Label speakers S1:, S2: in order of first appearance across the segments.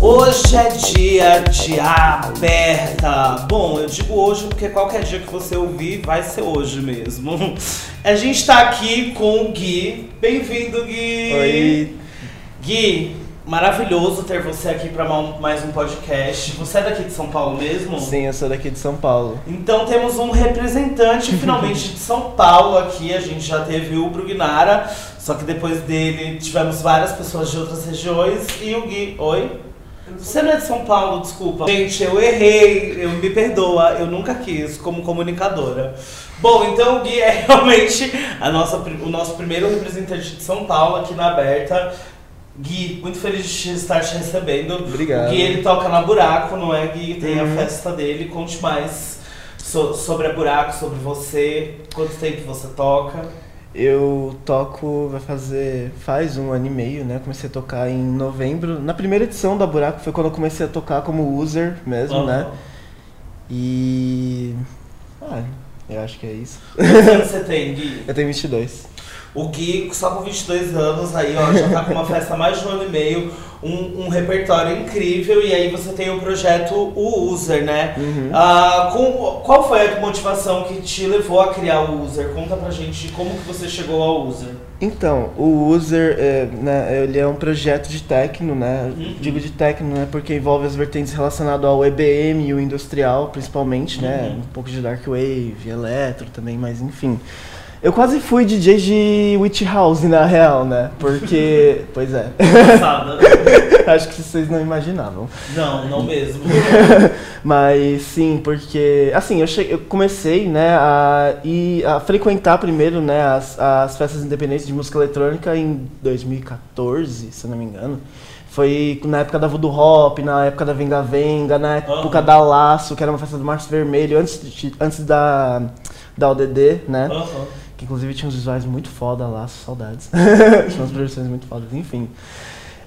S1: Hoje é dia de aberta. Bom, eu digo hoje porque qualquer dia que você ouvir vai ser hoje mesmo. A gente tá aqui com o Gui. Bem-vindo, Gui.
S2: Oi.
S1: Gui, maravilhoso ter você aqui para mais um podcast. Você é daqui de São Paulo mesmo?
S2: Sim, eu sou daqui de São Paulo.
S1: Então temos um representante finalmente de São Paulo aqui. A gente já teve o Brugnara, só que depois dele tivemos várias pessoas de outras regiões e o Gui. Oi? Você não é de São Paulo, desculpa. Gente, eu errei, eu me perdoa, eu nunca quis como comunicadora. Bom, então o Gui é realmente a nossa, o nosso primeiro representante de São Paulo aqui na Aberta. Gui, muito feliz de estar te recebendo.
S2: Obrigado.
S1: O Gui, ele toca na Buraco, não é, Gui? Tem
S2: Uhum.
S1: a festa dele. Conte mais so- sobre a Buraco, sobre você. Quanto tempo você toca?
S2: Eu toco, vai fazer, faz um ano e meio, né? Comecei a tocar em novembro. Na primeira edição da Buraco foi quando eu comecei a tocar como user mesmo,
S1: Aham.
S2: né? E... Ah, eu acho que é isso.
S1: Quantos anos você tem, Gui?
S2: Eu tenho 22.
S1: O Gui, só com 22 anos, aí ó, já tá com uma festa há mais de um ano e meio, um, um repertório incrível, e aí você tem o projeto O User, né?
S2: Uhum.
S1: Ah, com- qual foi a motivação que te levou a criar o User? Conta pra gente como que você chegou ao User.
S2: Então, o User, é, né, ele é um projeto de techno, né?
S1: Uhum.
S2: Digo de techno, né? Porque envolve as vertentes relacionadas ao EBM e o industrial, principalmente, né?
S1: Uhum.
S2: Um pouco de dark wave, eletro também, mas enfim. Eu quase fui DJ de Witch House, na real, né? Porque, pois é,
S1: Passada.
S2: acho que vocês não imaginavam.
S1: Não, não mesmo.
S2: Mas sim, porque assim, eu, cheguei, eu comecei, né, a, ir, a frequentar primeiro, né, as, as festas independentes de música eletrônica em 2014, se eu não me engano. Foi na época da Voodoo Hop, na época da Venga Venga, na época
S1: Aham.
S2: da Laço, que era uma festa do Março Vermelho, antes, de- antes da, da ODD, né?
S1: Aham.
S2: Que inclusive tinha uns visuais muito foda lá, saudades. tinha umas projeções muito fodas, enfim.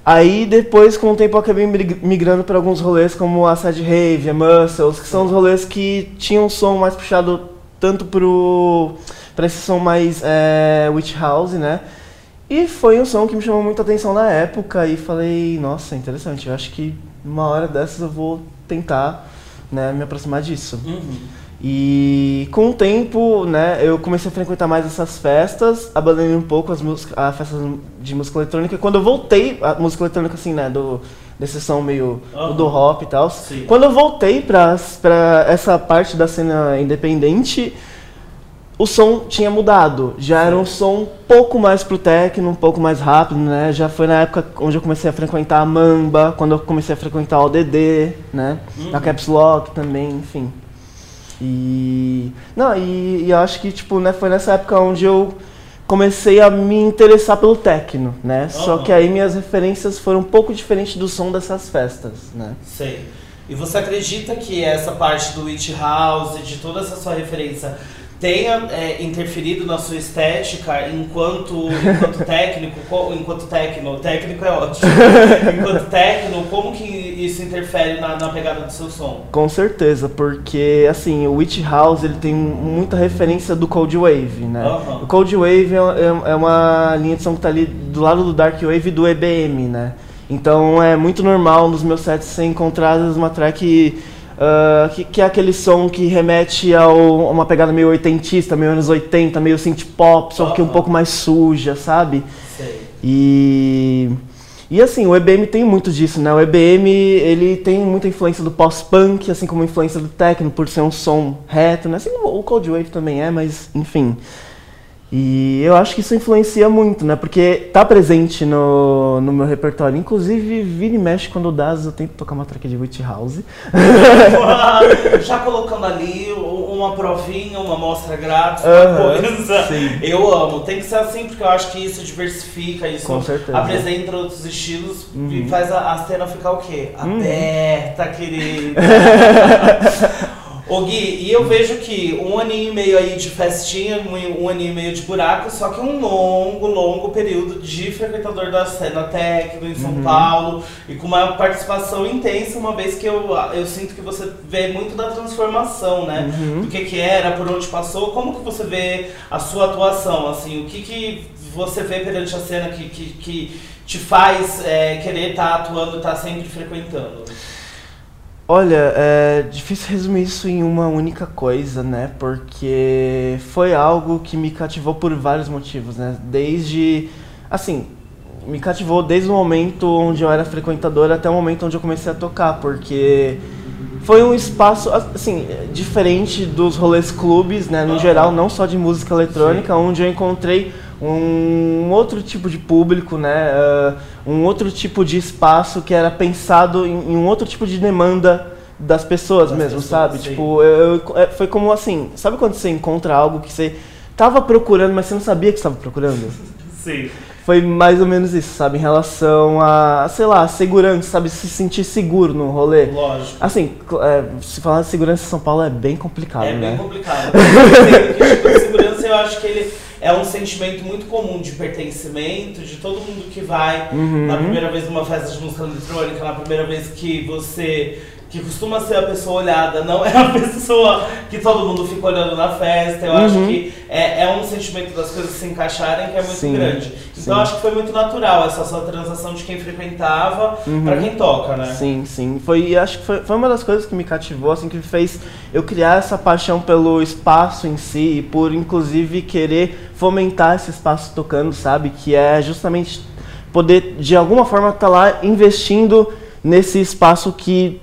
S2: Aí depois, com o tempo, eu acabei mig- migrando para alguns rolês como a Sad Rave, a Muscles, que são os rolês que tinham um som mais puxado tanto pro para esse som mais é, Witch House, né? E foi um som que me chamou muita atenção na época e falei, nossa, interessante, eu acho que uma hora dessas eu vou tentar né, me aproximar disso.
S1: Uhum.
S2: E com o tempo, né, eu comecei a frequentar mais essas festas, abandonei um pouco as músicas, a festas de música eletrônica. Quando eu voltei, a música eletrônica assim, né, do desse som meio
S1: Aham.
S2: do hop e tal.
S1: Sim.
S2: Quando eu voltei pra, pra essa parte da cena independente, o som tinha mudado. Já era um som um pouco mais pro techno, um pouco mais rápido, né? Já foi na época onde eu comecei a frequentar a Mamba, quando eu comecei a frequentar o DD, né? A Caps Lock também, enfim. E. Não, e, e acho que, tipo, né, foi nessa época onde eu comecei a me interessar pelo techno, né? Só
S1: Aham.
S2: que aí minhas referências foram um pouco diferentes do som dessas festas, né?
S1: Sei. E você acredita que essa parte do Witch House, de toda essa sua referência, tenha é, interferido na sua estética enquanto, enquanto técnico, co- enquanto técnico, técnico é ótimo, enquanto técnico, como que isso interfere na, na pegada do seu som?
S2: Com certeza, porque assim, o Witch House ele tem muita referência do Cold Wave, né?
S1: Aham.
S2: O Cold Wave é, é- é uma linha de som que tá ali do lado do Dark Wave e do EBM, né? Então é muito normal nos meus sets ser encontradas uma track ah, que, que é aquele som que remete a uma pegada meio oitentista, meio anos 80, meio synth pop, só que um pouco mais suja, sabe?
S1: Sei.
S2: E e assim, o EBM tem muito disso, né? O EBM, ele tem muita influência do pós-punk, assim como influência do techno, por ser um som reto, né? Assim o Cold Wave também é, mas enfim. E eu acho que isso influencia muito, né? Porque tá presente no, no meu repertório. Inclusive, vira e mexe quando dá, eu tento tocar uma track de Witch House.
S1: Já colocando ali uma provinha, uma amostra grátis, uma coisa.
S2: sim.
S1: Eu amo. Tem que ser assim porque eu acho que isso diversifica, isso
S2: Com certeza.
S1: apresenta outros estilos e
S2: Uhum.
S1: faz a, a cena ficar o quê?
S2: Uhum.
S1: Aberta, querida. Ô Gui, e eu vejo que um aninho e meio aí de festinha, um, um aninho e meio de buraco, só que um longo, longo período de frequentador da cena técnica em São
S2: Uhum.
S1: Paulo e com uma participação intensa, uma vez que eu, eu sinto que você vê muito da transformação, né?
S2: Uhum.
S1: Do que que era, por onde passou, como que você vê a sua atuação, assim, o que que você vê perante a cena que, que, que te faz é, querer estar tá atuando, estar tá sempre frequentando?
S2: Olha, é difícil resumir isso em uma única coisa, né? Porque foi algo que me cativou por vários motivos, né? Desde, assim, me cativou desde o momento onde eu era frequentador até o momento onde eu comecei a tocar, porque foi um espaço, assim, diferente dos rolês clubes, né? No geral, não só de música eletrônica, Sim. onde eu encontrei um outro tipo de público, né? Uh, um outro tipo de espaço que era pensado em, em um outro tipo de demanda das pessoas das mesmo, pessoas, sabe? Sim. Tipo, eu, eu, é, foi como assim, sabe quando você encontra algo que você tava procurando, mas você não sabia que estava procurando?
S1: Sim.
S2: Foi mais ou menos isso, sabe? Em relação a, sei lá, segurança, sabe? Se sentir seguro no rolê.
S1: Lógico.
S2: Assim, é, se falar de segurança em São Paulo é bem complicado,
S1: é
S2: né?
S1: É bem complicado. Porque, segurança eu acho que ele é um sentimento muito comum de pertencimento, de todo mundo que vai uhum. na primeira vez numa festa de música eletrônica, na primeira vez que você que costuma ser a pessoa olhada, não é a pessoa que todo mundo fica olhando na festa. Eu uhum. acho que é, é um sentimento das coisas se encaixarem que é muito sim, grande. Então sim. acho que foi muito natural essa sua transação de quem frequentava uhum. para quem toca, né?
S2: Sim, sim. Foi, acho que foi, foi uma das coisas que me cativou, assim, que fez eu criar essa paixão pelo espaço em si e por inclusive querer fomentar esse espaço tocando, sabe? Que é justamente poder de alguma forma estar tá lá investindo nesse espaço que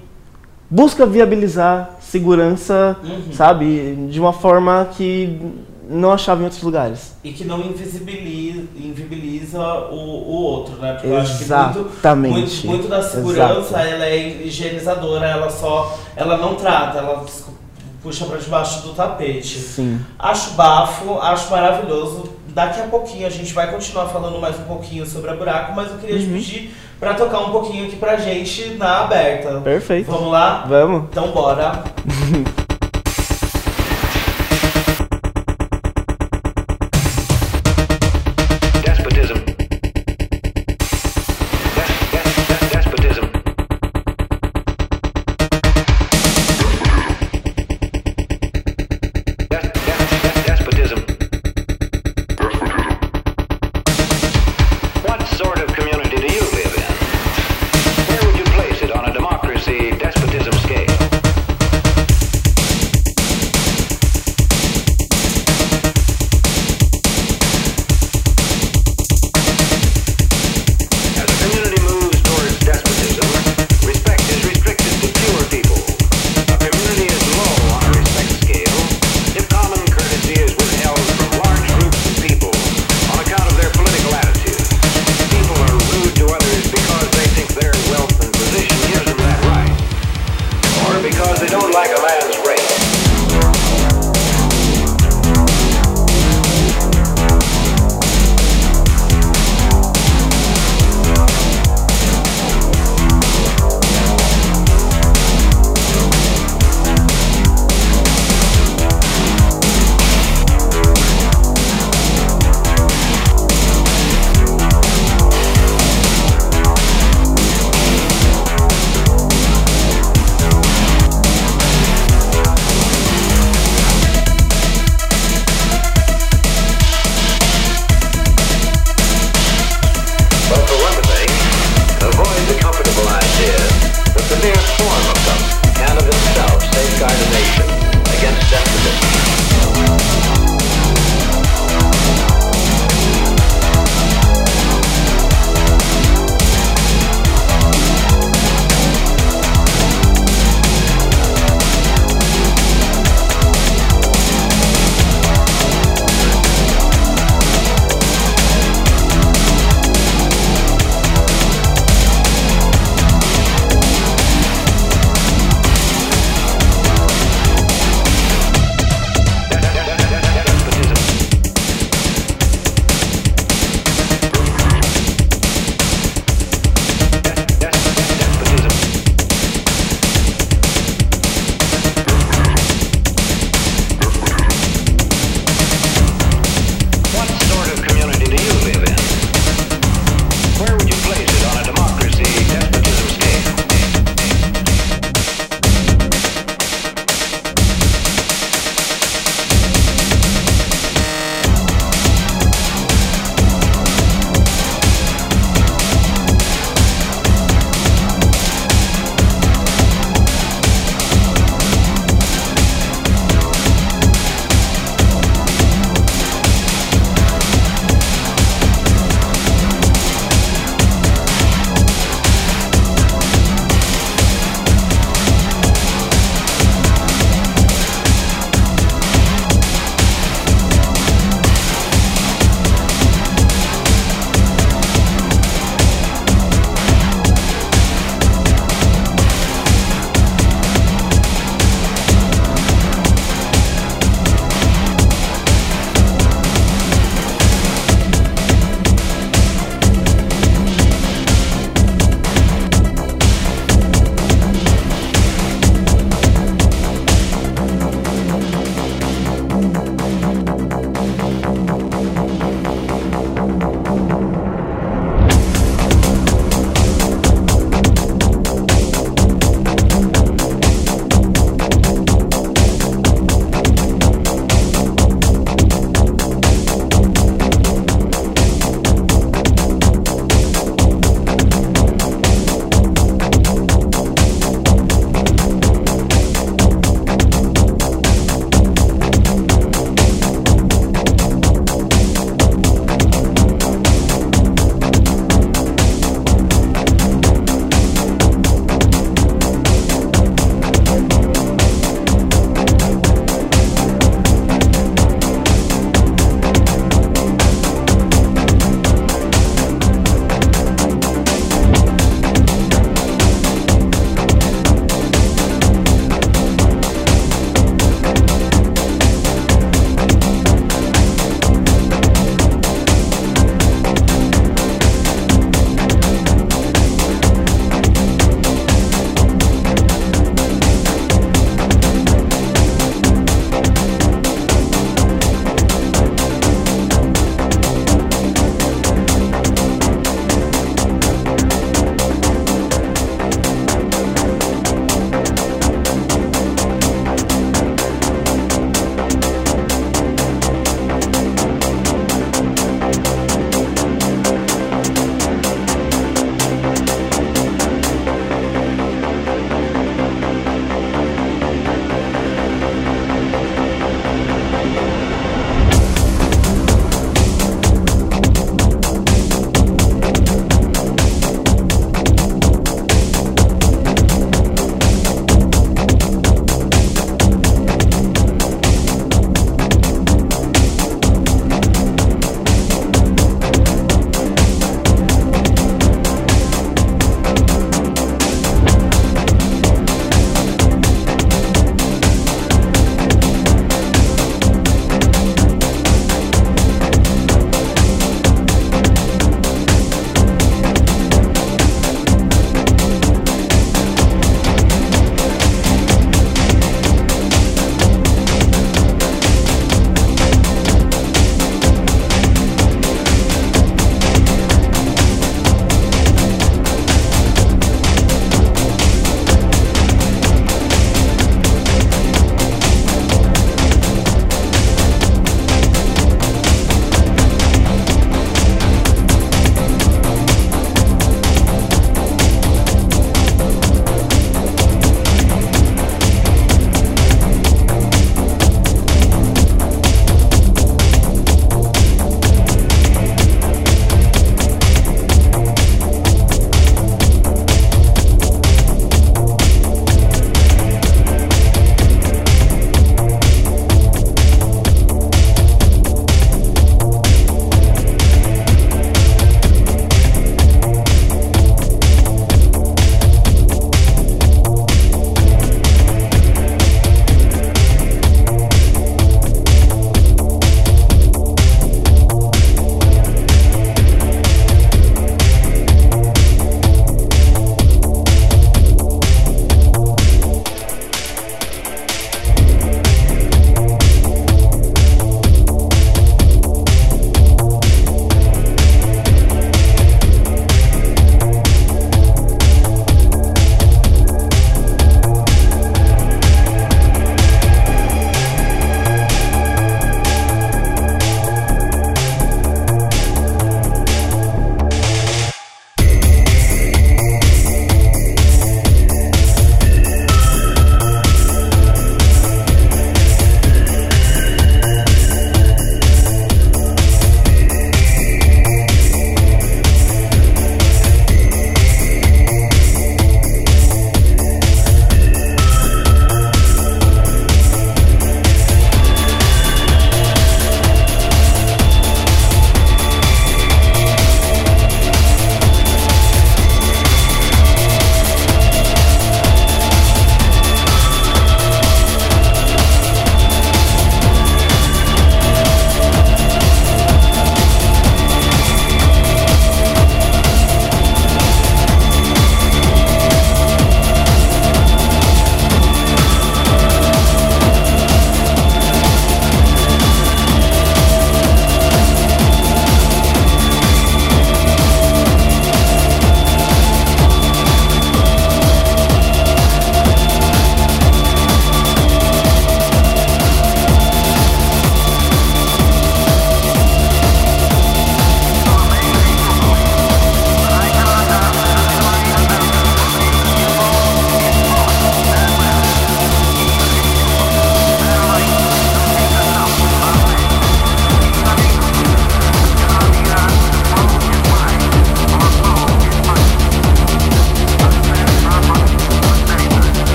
S2: busca viabilizar segurança, uhum. sabe, de uma forma que não achava em outros lugares.
S1: E que não invisibiliza, invisibiliza o, o outro, né? Porque
S2: Exatamente.
S1: eu acho que muito, muito, muito da segurança ela é higienizadora, ela só. ela não trata, ela puxa para debaixo do tapete.
S2: Sim.
S1: Acho bafo, acho maravilhoso. Daqui a pouquinho a gente vai continuar falando mais um pouquinho sobre a buraco, mas eu queria uhum. te pedir para tocar um pouquinho aqui pra gente na aberta.
S2: Perfeito.
S1: Vamos lá?
S2: Vamos.
S1: Então bora.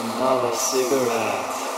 S3: another cigarette.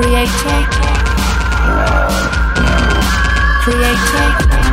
S3: Creator. Creator.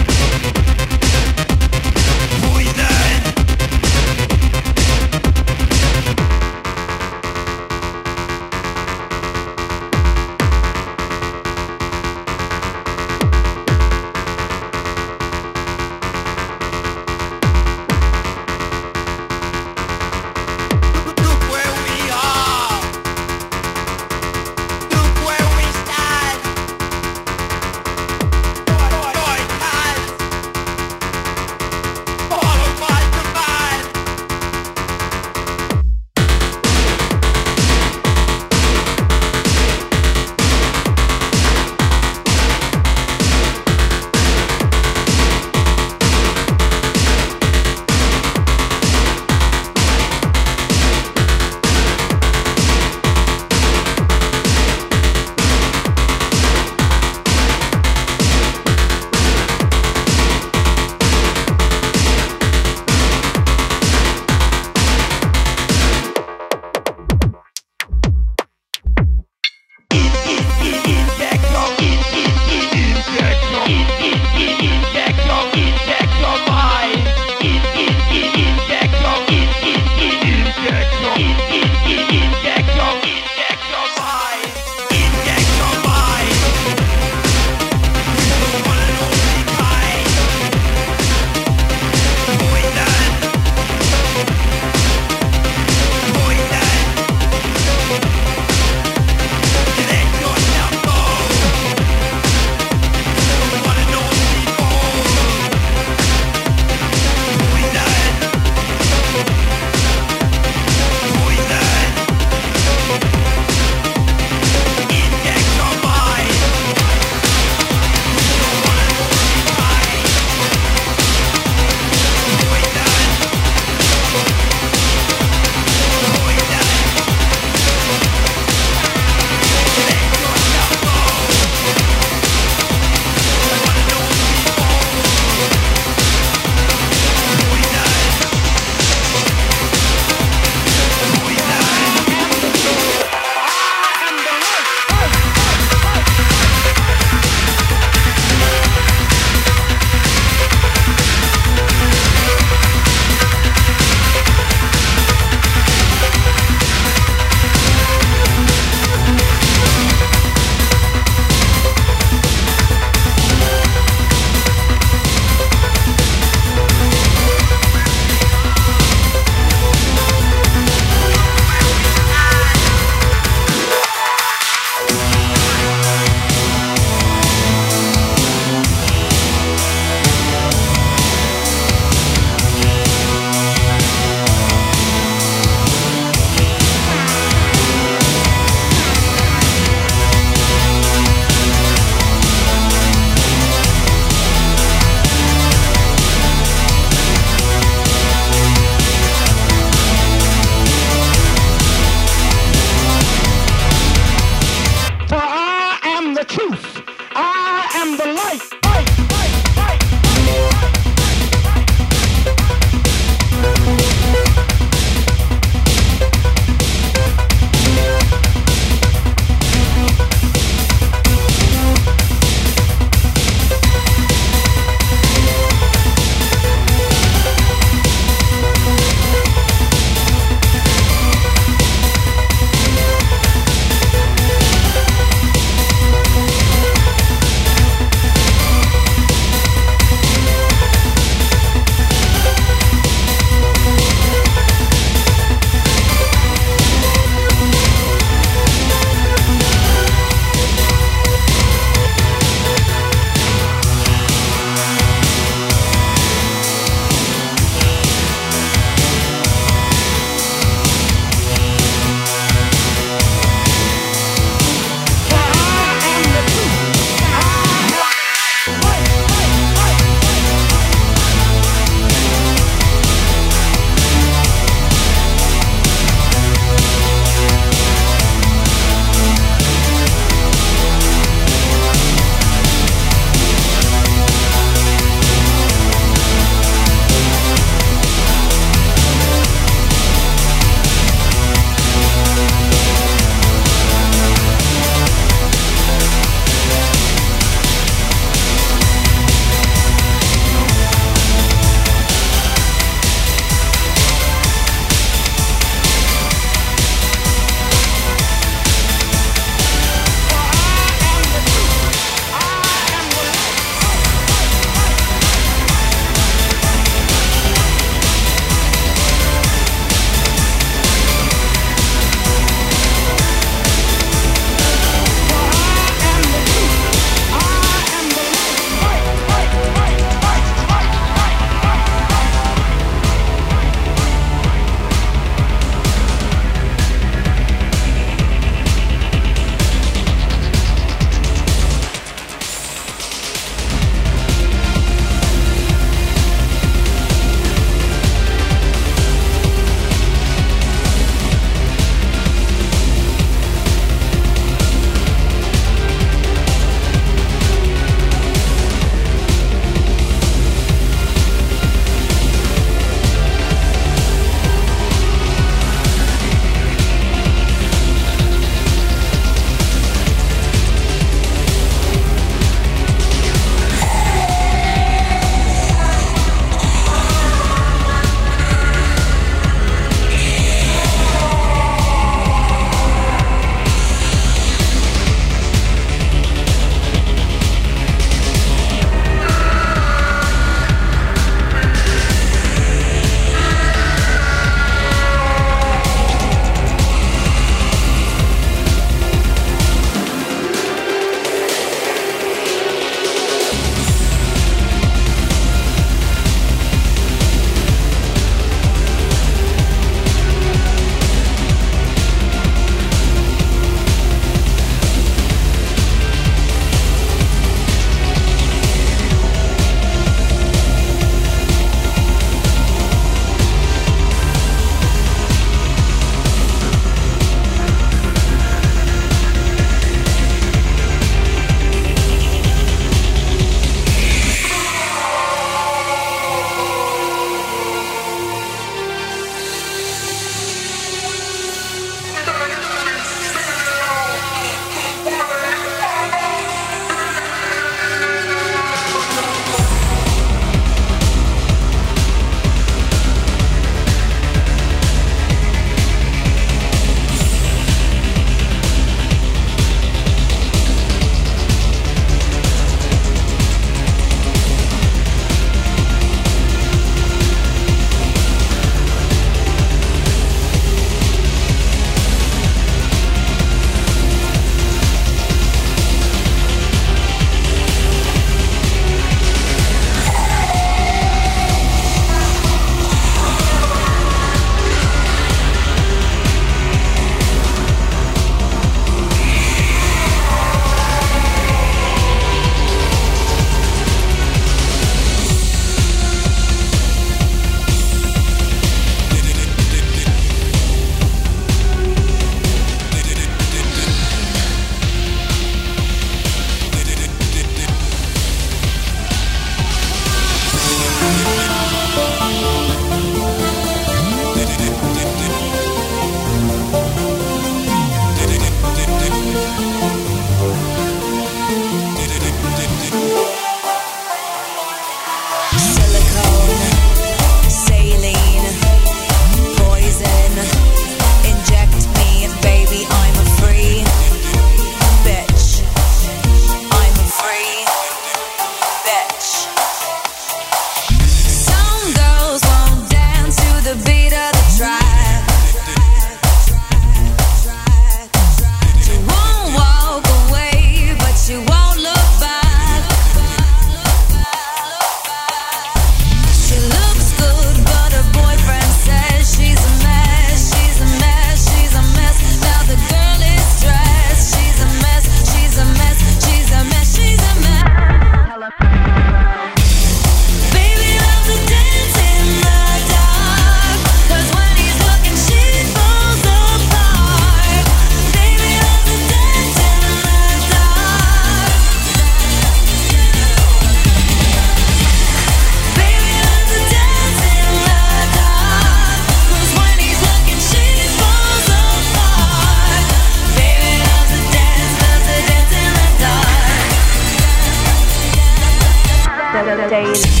S3: days.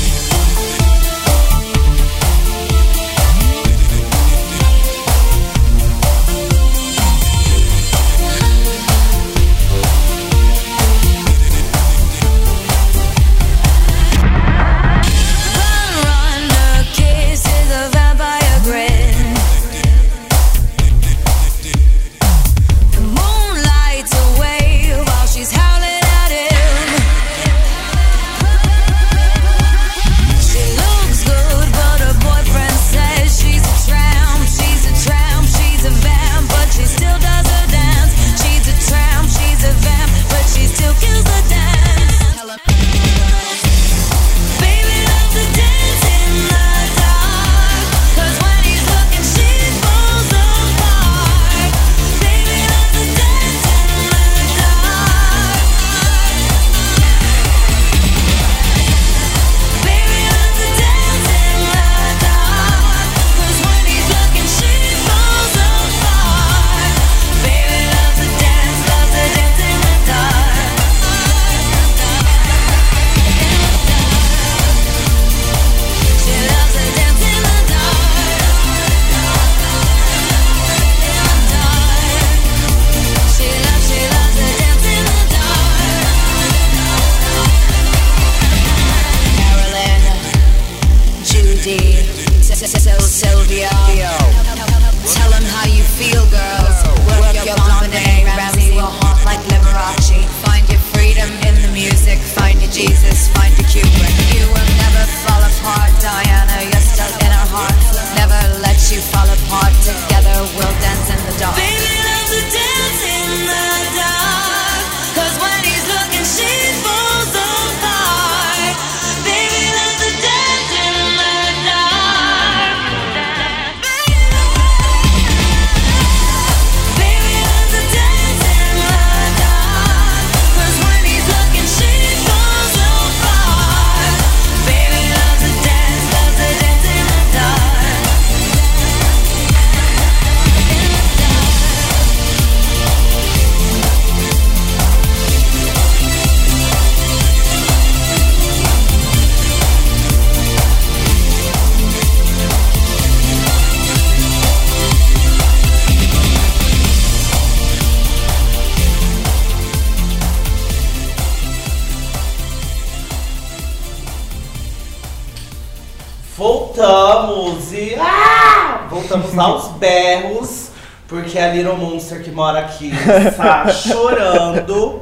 S3: Está chorando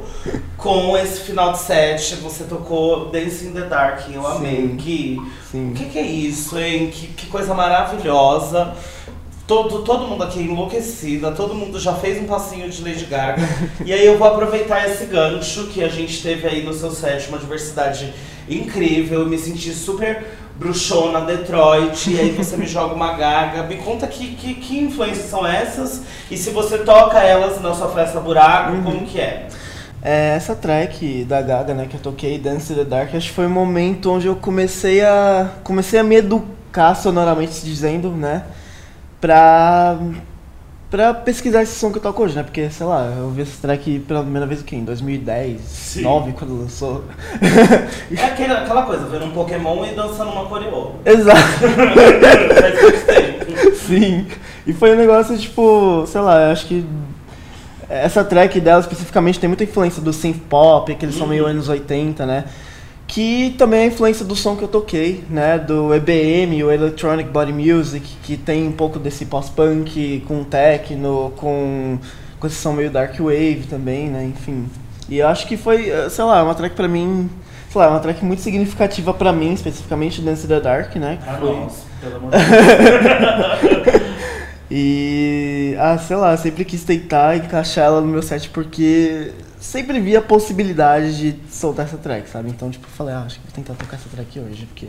S3: com esse final de set. Você tocou Dancing in the Dark, eu amei.
S2: Sim.
S3: Gui,
S2: Sim.
S3: o que, que é isso, hein? Que, que coisa maravilhosa. Todo, todo mundo aqui enlouquecida, todo mundo já fez um passinho de Lady Gaga. e aí eu vou aproveitar esse gancho que a gente teve aí no seu set, uma diversidade incrível. Eu me senti super bruxona, Detroit, e aí você me joga uma gaga. Me conta que, que, que influências são essas e se você toca elas na sua festa buraco, como que é?
S2: É, essa track da Gaga, né, que eu toquei, Dance in the Dark, acho que foi o momento onde eu comecei a comecei a me educar sonoramente dizendo, né, pra pra pesquisar esse som que eu toco hoje, né, porque, sei lá, eu ouvi essa track pela primeira vez o quê? Em 2010,
S3: Sim.
S2: 2009, quando lançou.
S3: É aquela, aquela coisa, vendo um Pokémon e dançando uma coreô.
S2: Exato. Sim. E foi um negócio, tipo, sei lá, eu acho que essa track dela especificamente tem muita influência do synth pop, aquele som meio anos 80, né? Que também é a influência do som que eu toquei, né? Do EBM, o Electronic Body Music, que tem um pouco desse pós-punk com techno, com, com esse som meio dark wave também, né? Enfim. E eu acho que foi, eh, sei lá, uma track pra mim, sei lá, uma track muito significativa pra mim, especificamente Dance in the Dark, né? que
S3: Ah,
S2: foi-
S3: nossa, pelo amor de Deus.
S2: E. Ah, sei lá, sempre quis tentar encaixar ela no meu set porque sempre vi a possibilidade de soltar essa track, sabe? Então, tipo, eu falei, ah, acho que vou tentar tocar essa track hoje, porque.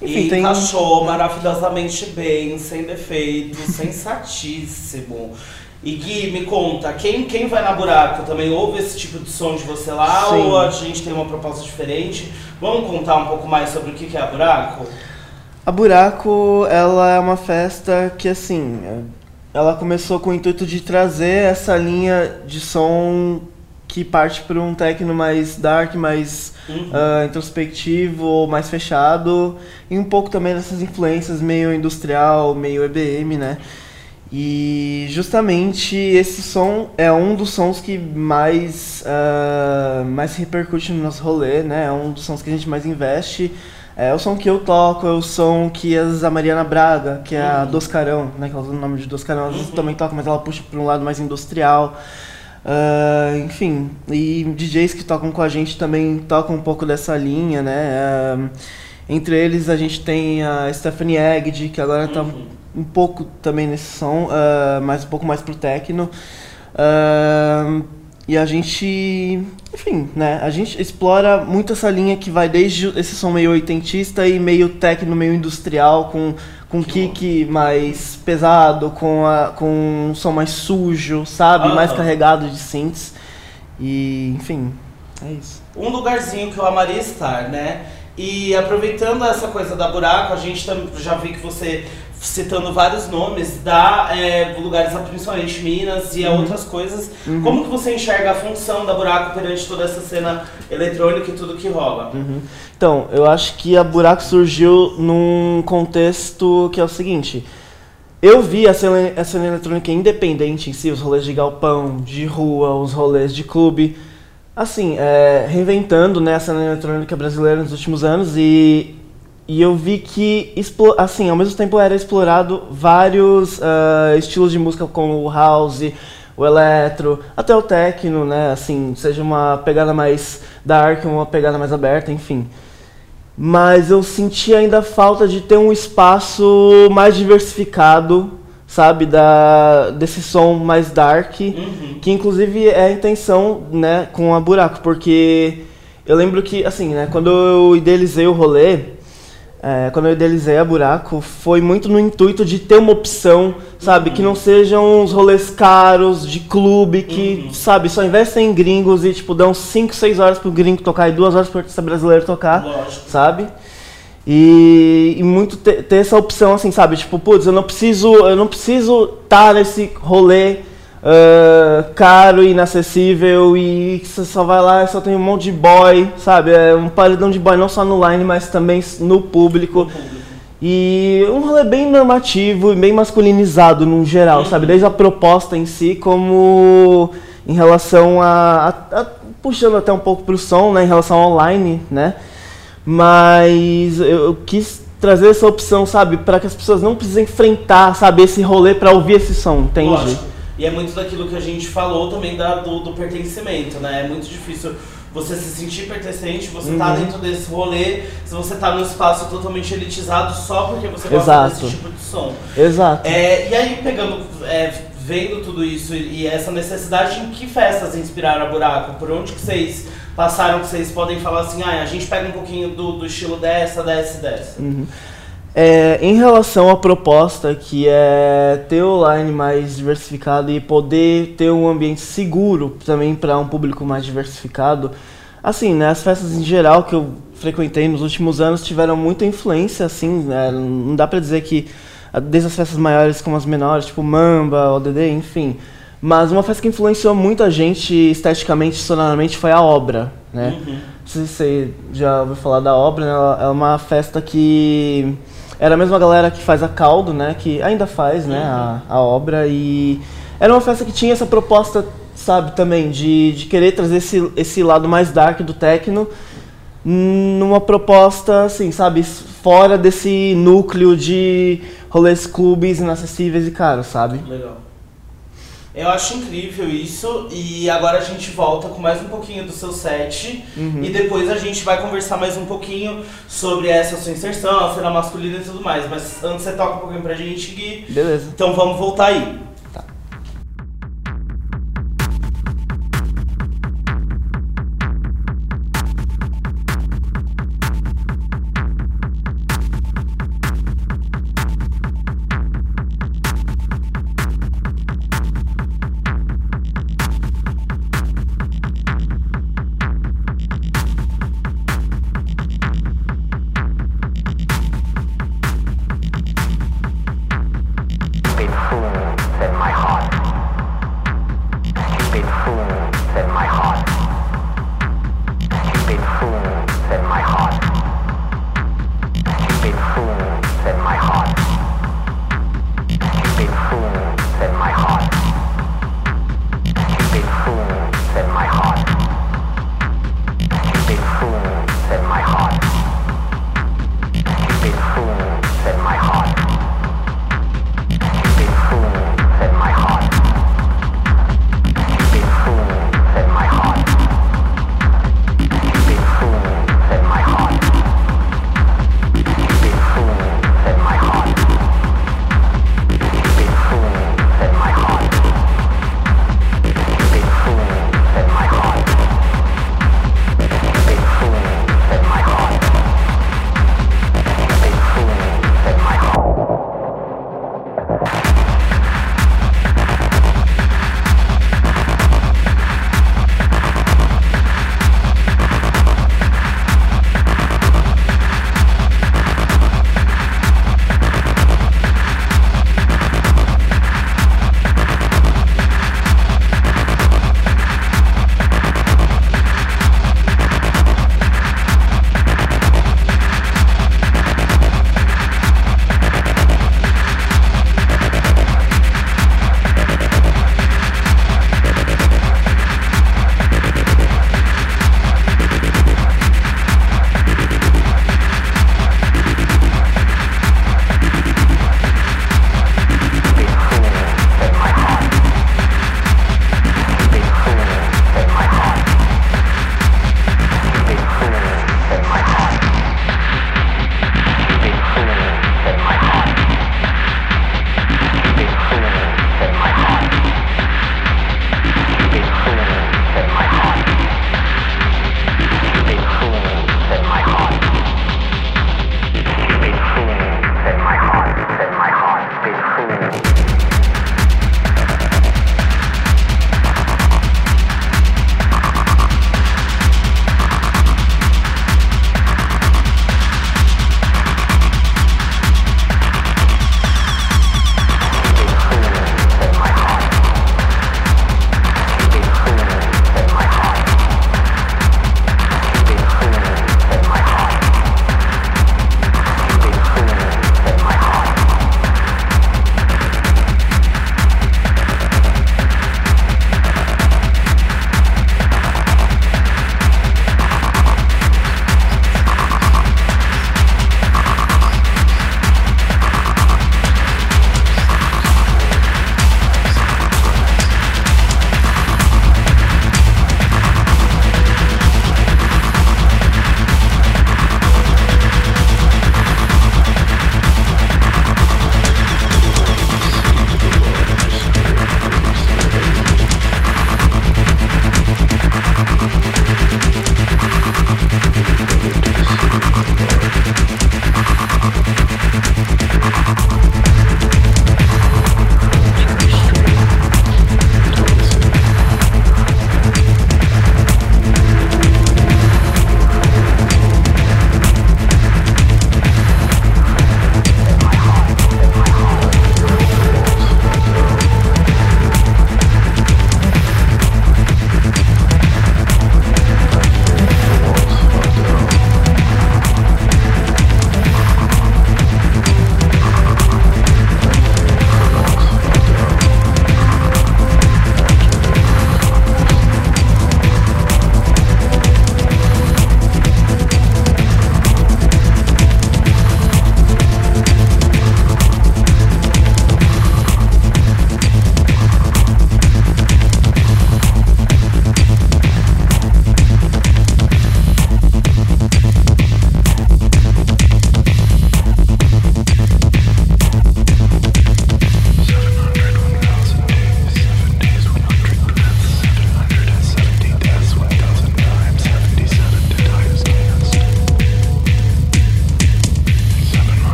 S3: E
S2: tem.
S3: encaixou maravilhosamente bem, sem defeito, sensatíssimo. E Gui, me conta, quem, quem vai na buraco também ouve esse tipo de som de você lá
S2: Sim.
S3: ou a gente tem uma proposta diferente? Vamos contar um pouco mais sobre o que é a buraco?
S2: A Buraco, ela é uma festa que, assim, ela começou com o intuito de trazer essa linha de som que parte para um techno mais dark, mais
S1: Uhum.
S2: ah, introspectivo, mais fechado, e um pouco também dessas influências meio industrial, meio EBM, né? E justamente esse som é um dos sons que mais, ah, mais repercute no nosso rolê, né? É um dos sons que a gente mais investe. É o som que eu toco, é o som que a Mariana Braga, que é a
S1: Uhum.
S2: Doscarão, né? Que ela usa o nome de Doscarão, às vezes
S1: Uhum.
S2: também toca, mas ela puxa para um lado mais industrial. Ah, enfim, e DJs que tocam com a gente também tocam um pouco dessa linha, né? Ah, entre eles a gente tem a Stephanie Egg, que agora tá
S1: Uhum.
S2: um pouco também nesse som, ah, mas um pouco mais pro techno. E a gente, enfim, né? A gente explora muito essa linha que vai desde esse som meio oitentista e meio techno, meio industrial, com, com
S1: Que
S2: kick mais pesado, com, a, com um som mais sujo, sabe? Mais
S1: Aham.
S2: carregado de synths. E, enfim, é isso.
S1: um lugarzinho que eu amaria estar, né? E aproveitando essa coisa da buraco, a gente já vi que você citando vários nomes, dá é, lugares principalmente Minas e a outras coisas. Como que você enxerga a função da buraco perante toda essa cena eletrônica e tudo que rola?
S2: Então, eu acho que a Buraco surgiu num contexto que é o seguinte. Eu vi a cena, a cena eletrônica independente em si, os rolês de galpão, de rua, os rolês de clube, assim, é, reinventando né, a cena eletrônica brasileira nos últimos anos e, e eu vi que, assim, ao mesmo tempo era explorado vários ah, estilos de música como o house, o eletro, até o techno, né, assim, seja uma pegada mais dark, uma pegada mais aberta, enfim. Mas eu senti ainda falta de ter um espaço mais diversificado, sabe, da, desse som mais dark,
S1: Uhum.
S2: que inclusive é a intenção, né, com a Buraco, porque eu lembro que, assim, né, quando eu idealizei o rolê, é, quando eu idealizei a Buraco, foi muito no intuito de ter uma opção, sabe, que não sejam uns rolês caros, de clube, que,
S1: Uhum.
S2: sabe, só investem em gringos e, tipo, dão 5, 6 horas pro gringo tocar e 2 horas pro artista brasileiro tocar
S1: Lógico.
S2: sabe? E, e muito ter, ter essa opção assim, sabe? Tipo, putz, eu não preciso, eu não preciso estar nesse rolê ah, caro e inacessível e que você só vai lá e só tem um monte de boy, sabe? É um paredão de boy não só no line, mas também no público.
S1: Público.
S2: E um rolê bem normativo e bem masculinizado no geral, sabe? Desde a proposta em si, como em relação a, a- a- puxando até um pouco pro som, né? Em relação ao online, né? Mas eu, eu quis trazer essa opção, sabe? Para que as pessoas não precisem enfrentar, sabe? Esse rolê para ouvir esse som, entende?
S1: Lógico. E é muito daquilo que a gente falou também da, do, do pertencimento, né? É muito difícil você se sentir pertencente, você tá
S2: Uhum.
S1: dentro desse rolê, se você tá num espaço totalmente elitizado só porque você gosta
S2: Exato.
S1: desse tipo de som.
S2: Exato.
S1: É, e aí, pegando, é, vendo tudo isso e, e essa necessidade, em que festas inspiraram a Buraco? Por onde que vocês passaram que vocês podem falar assim, ah, a gente pega um pouquinho do, do estilo dessa, dessa e dessa?
S2: Uhum. É, em relação à proposta, que é ter o line mais diversificado e poder ter um ambiente seguro também para um público mais diversificado, assim, né, as festas em geral que eu frequentei nos últimos anos tiveram muita influência, assim, né, não dá para dizer que ah, desde as festas maiores como as menores, tipo Mamba, ODD, enfim, mas uma festa que influenciou muito a gente esteticamente, sonoramente, foi a obra, né?
S1: Uhum.
S2: Não sei se você já ouviu falar da obra, né? Ela é uma festa que era a mesma galera que faz a Caldo, né? Que ainda faz, né? A, a obra e era uma festa que tinha essa proposta, sabe, também de, de querer trazer esse, esse lado mais dark do techno numa proposta, assim, sabe, fora desse núcleo de rolês clubes inacessíveis e caros, sabe?
S1: Legal. Eu acho incrível isso e agora a gente volta com mais um pouquinho do seu set
S2: Uhum.
S1: e depois a gente vai conversar mais um pouquinho sobre essa sua inserção, a cena masculina e tudo mais. Mas antes você toca um pouquinho pra gente, Gui.
S2: Beleza.
S1: Então vamos voltar aí.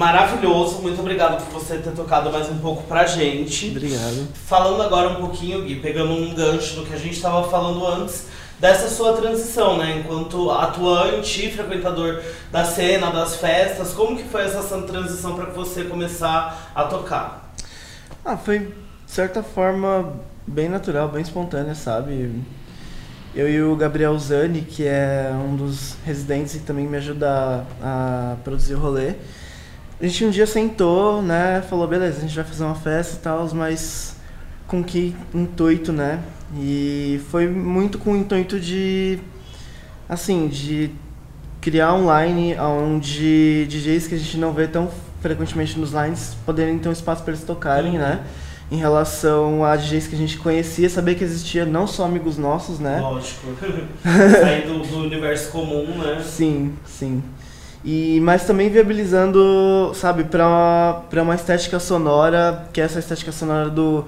S1: Maravilhoso. Muito obrigado por você ter tocado mais um pouco pra gente.
S2: Obrigado.
S1: Falando agora um pouquinho, Gui, pegando um gancho do que a gente estava falando antes, dessa sua transição, né? Enquanto atuante e frequentador da cena, das festas, como que foi essa transição para você começar a tocar?
S2: Ah, foi de certa forma bem natural, bem espontânea, sabe? Eu e o Gabriel Zani, que é um dos residentes e também me ajuda a, a produzir o rolê, a gente um dia sentou, né, falou, beleza, a gente vai fazer uma festa e tal, mas com que intuito, né? E foi muito com o intuito de, assim, de criar um line onde DJs que a gente não vê tão frequentemente nos lines poderem ter um espaço para eles tocarem, né? Em relação a DJs que a gente conhecia, saber que existia não só amigos nossos, né?
S1: Lógico. Sair do, do universo comum, né?
S2: Sim, sim. E, mas também viabilizando, sabe, para uma estética sonora, que é essa estética sonora do,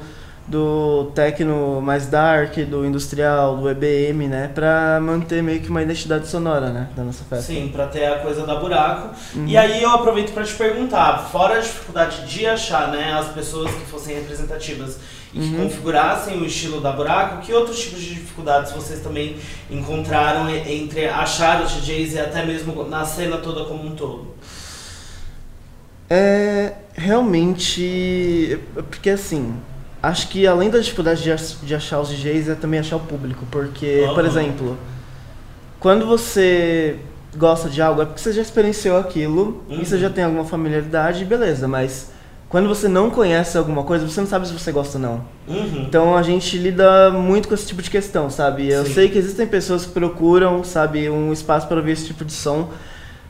S2: do techno mais dark, do industrial, do EBM, né? Pra manter meio que uma identidade sonora, né? Da nossa festa.
S1: Sim, pra ter a coisa da buraco. Uhum. E aí eu aproveito para te perguntar, fora a dificuldade de achar, né, as pessoas que fossem representativas e que uhum. configurassem o estilo da buraco, que outros tipos de dificuldades vocês também encontraram entre achar os DJs e até mesmo na cena toda como um todo?
S2: É realmente porque assim acho que além da dificuldade de, de achar os DJs é também achar o público, porque, uhum. por exemplo, quando você gosta de algo é porque você já experienciou aquilo uhum. e você já tem alguma familiaridade, beleza, mas quando você não conhece alguma coisa, você não sabe se você gosta ou não. Uhum. Então a gente lida muito com esse tipo de questão, sabe? Eu Sim. sei que existem pessoas que procuram, sabe, um espaço para ouvir esse tipo de som.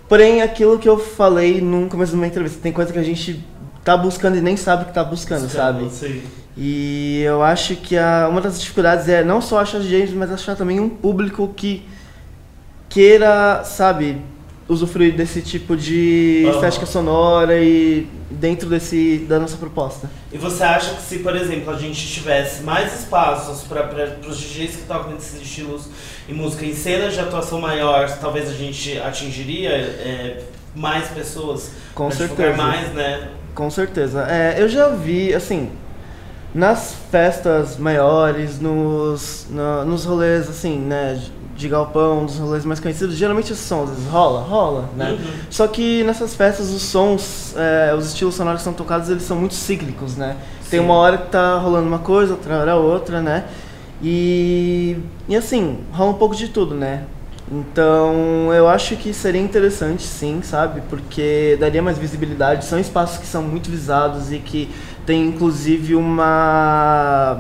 S2: Porém, aquilo que eu falei no começo da minha entrevista, tem coisa que a gente tá buscando e nem sabe o que tá buscando, sabe?
S1: Sim.
S2: E eu acho que a, uma das dificuldades é não só achar gente, mas achar também um público que queira, sabe, usufruir desse tipo de uhum. estética sonora e dentro desse da nossa proposta.
S1: E você acha que se, por exemplo, a gente tivesse mais espaços para os DJs que tocam nesses estilos e música em cenas de atuação maior, talvez a gente atingiria é, mais pessoas?
S2: Com certeza.
S1: mais, né?
S2: Com certeza. É, eu já vi, assim, nas festas maiores, nos, no, nos rolês assim, né, de galpão, nos rolês mais conhecidos, geralmente esses sons rola, rola, né? Uhum. Só que nessas festas os sons, é, os estilos sonoros que são tocados, eles são muito cíclicos, né? Sim. Tem uma hora que tá rolando uma coisa, outra hora outra, né? E, e assim, rola um pouco de tudo, né? Então, eu acho que seria interessante sim, sabe? Porque daria mais visibilidade. São espaços que são muito visados e que tem inclusive uma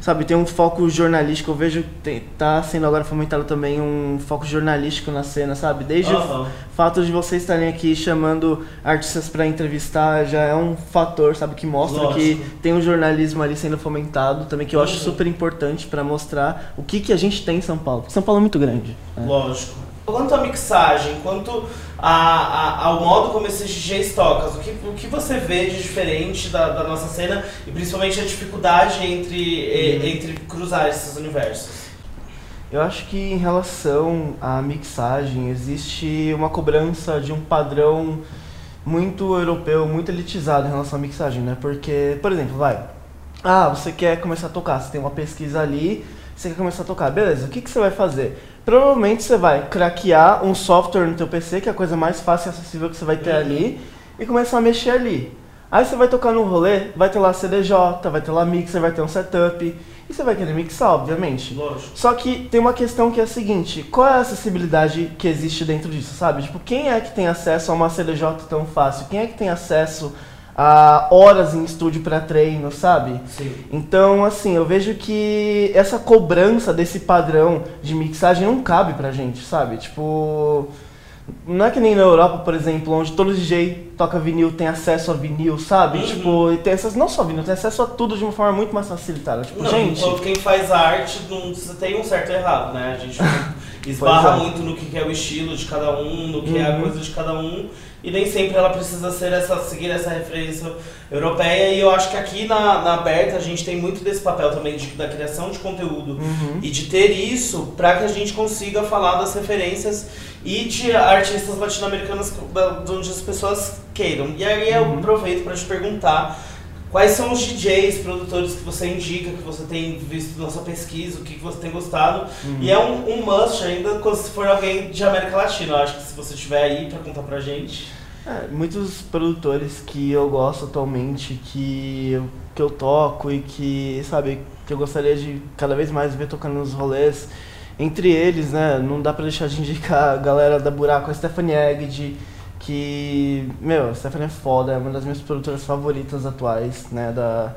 S2: sabe, tem um foco jornalístico, eu vejo que tá sendo agora fomentado também um foco jornalístico na cena, sabe? Desde uhum. o fato de vocês estarem aqui chamando artistas para entrevistar já é um fator, sabe, que mostra Lógico. que tem um jornalismo ali sendo fomentado também, que eu uhum. acho super importante para mostrar o que, que a gente tem em São Paulo. São Paulo é muito grande.
S1: Né? Lógico. Quanto à mixagem, quanto a, a, ao modo como esses DJs tocam, o que, o que você vê de diferente da, da nossa cena e principalmente a dificuldade entre, uhum. entre cruzar esses universos?
S2: Eu acho que em relação à mixagem existe uma cobrança de um padrão muito europeu, muito elitizado em relação à mixagem, né? Porque, por exemplo, vai, ah, você quer começar a tocar, você tem uma pesquisa ali, você quer começar a tocar, beleza, o que, que você vai fazer? Provavelmente você vai craquear um software no teu PC, que é a coisa mais fácil e acessível que você vai ter ali, e começar a mexer ali. Aí você vai tocar no rolê, vai ter lá CDJ, vai ter lá mixer, vai ter um setup, e você vai querer mixar, obviamente.
S1: Lógico.
S2: Só que tem uma questão que é a seguinte, qual é a acessibilidade que existe dentro disso, sabe? Tipo, quem é que tem acesso a uma CDJ tão fácil? Quem é que tem acesso a horas em estúdio para treino, sabe?
S1: Sim.
S2: Então, assim, eu vejo que essa cobrança desse padrão de mixagem não cabe pra gente, sabe? Tipo, não é que nem na Europa, por exemplo, onde todo DJ toca vinil tem acesso a vinil, sabe? Uhum. Tipo, tem acesso, não só vinil, tem acesso a tudo de uma forma muito mais facilitada. Tipo,
S1: não,
S2: gente.
S1: Quem faz arte, não, tem um certo errado, né? A gente esbarra
S2: é.
S1: muito no que é o estilo de cada um, no que é a
S2: Uhum.
S1: coisa de cada um. E nem sempre ela precisa ser essa, seguir essa referência europeia. E eu acho que aqui na, na Aberta a gente tem muito desse papel também de, da criação de conteúdo
S2: Uhum.
S1: e de ter isso para que a gente consiga falar das referências e de artistas de onde as pessoas queiram. E aí eu
S2: Uhum.
S1: aproveito para te perguntar quais são os DJs, produtores que você indica, que você tem visto na sua pesquisa, o que que você tem gostado.
S2: Uhum.
S1: E é um, um must ainda quando se for alguém de América Latina. Eu acho que se você estiver aí para contar pra gente.
S2: É, muitos produtores que eu gosto atualmente, que eu, que eu toco e que, sabe, que eu gostaria de cada vez mais ver tocando nos rolês. Entre eles, né, não dá pra deixar de indicar a galera da Buraco, a Stephanie Egg, que, meu, Stephanie é foda, é uma das minhas produtoras favoritas atuais, né, da,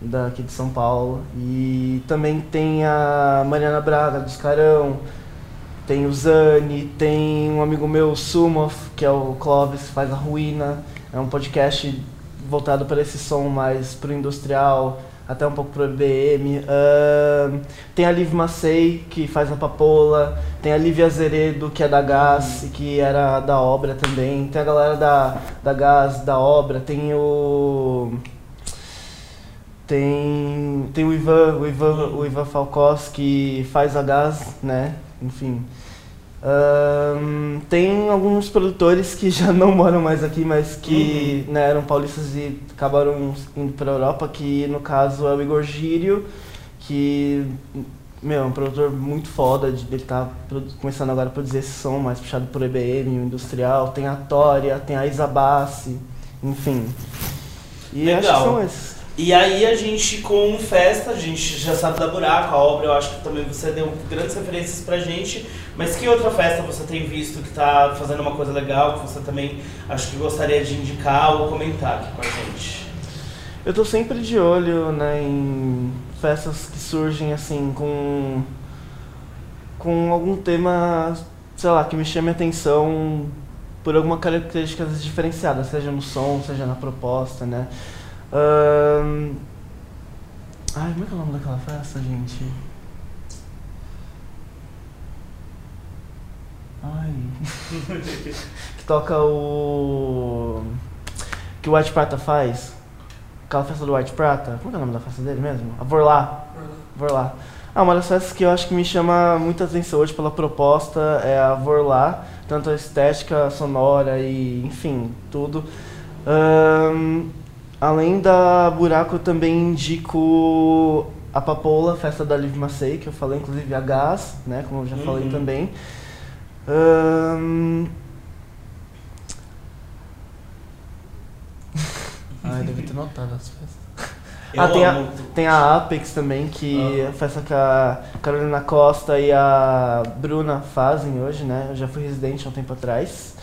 S2: daqui de São Paulo. E também tem a Mariana Braga, do Escarão, tem o Zani, tem um amigo meu, o Sumoff, que é o Clóvis, que faz a Ruína. É um podcast voltado para esse som mais pro industrial, até um pouco pro EBM. Ahn, tem a Liv Macei, que faz a Papola. Tem a Lívia Azeredo, que é da Gás e que era da Obra também. Tem a galera da, da Gás, da Obra. Tem o... Tem, tem o Ivan, o Ivan, o Ivan Falcós, que faz a Gás, né? Enfim. Ahn, tem alguns produtores que já não moram mais aqui, mas que né, eram paulistas e acabaram indo para a Europa, que no caso é o Igor Gírio, que meu, é um produtor muito foda, ele tá começando agora a produzir esse som mais puxado por EBM, o industrial, tem a Tória, tem a Isabassi, enfim. E acho que
S1: Legal.
S2: são esses.
S1: E aí a gente com festa, a gente já sabe da buraco, a obra eu acho que também você deu grandes referências pra gente, mas que outra festa você tem visto que tá fazendo uma coisa legal, que você também acho que gostaria de indicar ou comentar aqui com a gente?
S2: Eu tô sempre de olho, né, em festas que surgem assim com com algum tema, sei lá, que me chame a atenção por alguma característica diferenciada, seja no som, seja na proposta, né? Ahn, Ai, como é que é o nome daquela festa, gente? Ai. que toca o. que o White Prata faz. Aquela festa do White Prata. Como é que é o nome da festa dele mesmo? A Vorlá. Vorlá. Ah, uma das festas que eu acho que me chama muita atenção hoje pela proposta é a Vorlá. Tanto a estética sonora e, enfim, tudo. Ahn, além da Buraco, eu também indico a Papoula, festa da Liv Macei, que eu falei, inclusive a Gás, né, como eu já falei
S1: Uhum.
S2: também. Ahn, Ai, deve ter notado as festas.
S1: Eu
S2: Ah, tem a-. Tem a Apex também, que é a festa que a Carolina Costa e a Bruna fazem hoje, né? Eu já fui residente há um tempo atrás.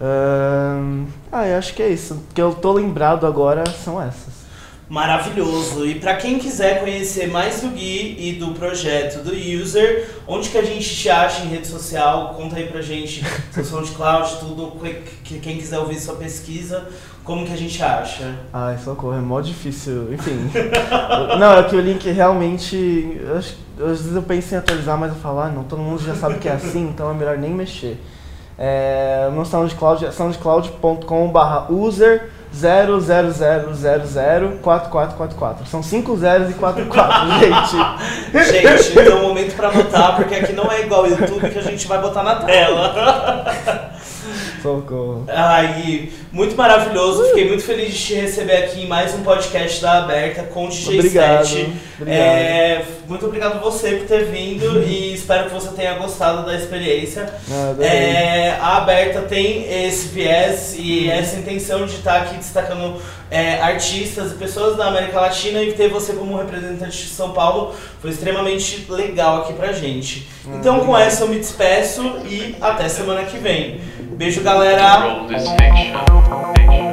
S2: Ahn, ah, eu acho que é isso. O que eu tô lembrado agora são essas.
S1: Maravilhoso. E pra quem quiser conhecer mais do Gui e do projeto do User, onde que a gente te acha em rede social? Conta aí pra gente, seu SoundCloud, tudo, que- que- quem quiser ouvir sua pesquisa, como que a gente acha?
S2: Ai, socorro, é mó difícil. Enfim. não, é que o link realmente. eu às vezes eu penso em atualizar, mas eu falo, ah, não, todo mundo já sabe que é assim, então é melhor nem mexer. É, o meu SoundCloud é soundcloud.com.br user 000004444. São 5 zeros e 4 4, gente.
S1: Gente, é o momento pra anotar, porque aqui não é igual ao YouTube que a gente vai botar na tela.
S2: Socorro.
S1: Gui, muito maravilhoso. Fiquei muito feliz de te receber aqui em mais um podcast da Aberta com o DJ
S2: Obrigado.
S1: 7.
S2: Obrigado.
S1: É, muito obrigado você por ter vindo e espero que você tenha gostado da experiência.
S2: Ah.
S1: É, a Aberta tem esse viés e essa intenção de estar aqui destacando é, artistas e pessoas da América Latina e ter você como representante de São Paulo foi extremamente legal aqui pra gente. Então com essa eu me despeço e até semana que vem. Beijo galera!
S4: Deixa.